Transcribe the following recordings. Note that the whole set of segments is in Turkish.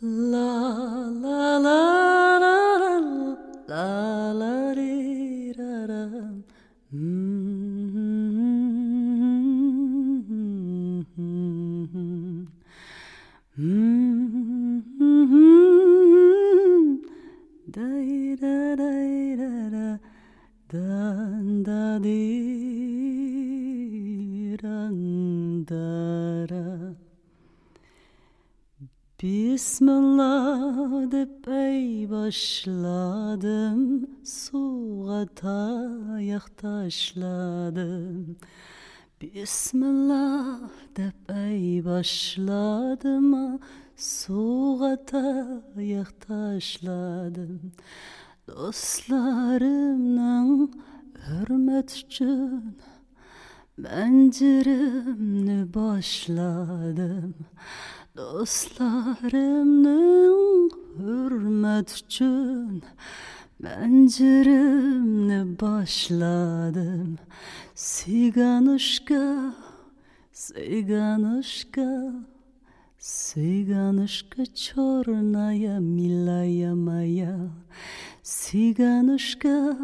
La la la la la la la di, da da. Mm-hmm. Mm-hmm. Da da da da da da da di dan da da. Bismillah deyip ey başladım Suğa tayak taşladım. Bismillah deyip ey başladım Suğa tayak taşladım. Dostlarımın hürmet için Benceremni başladım. Dostlarımın hürmet üçün Penceremni başladım. Siganışka, siganışka Siganışka çornaya milaya maya Siganışka,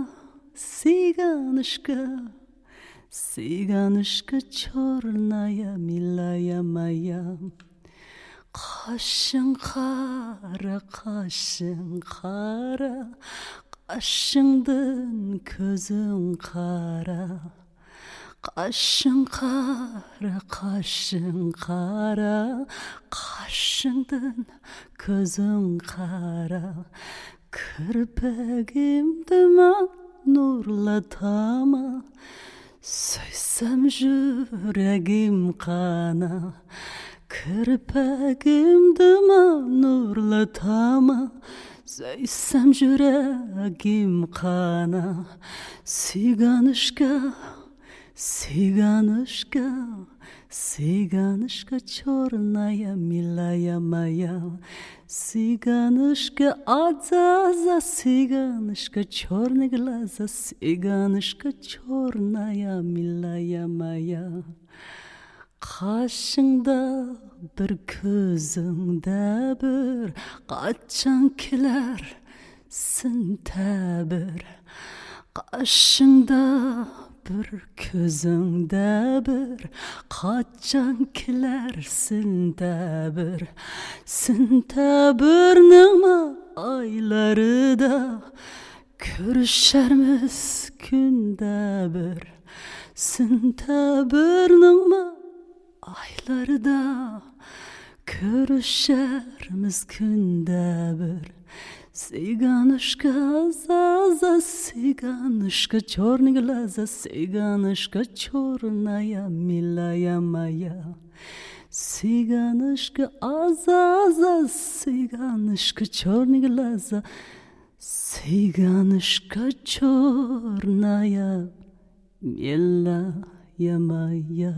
siganışka Siganışka çornaya milaya maya Kaşın kara, kaşın kara. Kaşındın közün kara. Kaşın kara, kaşın kara. Kaşındın közün kara. Kırpegimdime nurlatama. Söysem yüreğim kana Kırpegimdime nurlatama. Söysem yüreğim kana. Siganışka, siganışka Siganışka çornaya milaya maya Siganışka azaza Siganışka çorny glaza Kaşında bir közüngde bir Kaçan kiler sintabir Kaşında bir közüngde bir Kaçan kiler sintabir Sintabirningmi ayları da Körüşermiz günde bir. Sintabirningmi aylarda Körüşermiz günde bir. Siganışka zaza Siganışka çorny glaza Siganışka çornaya milaya maya Siganışka azaza Siganışka çorny glaza Siganışka çornaya milaya maya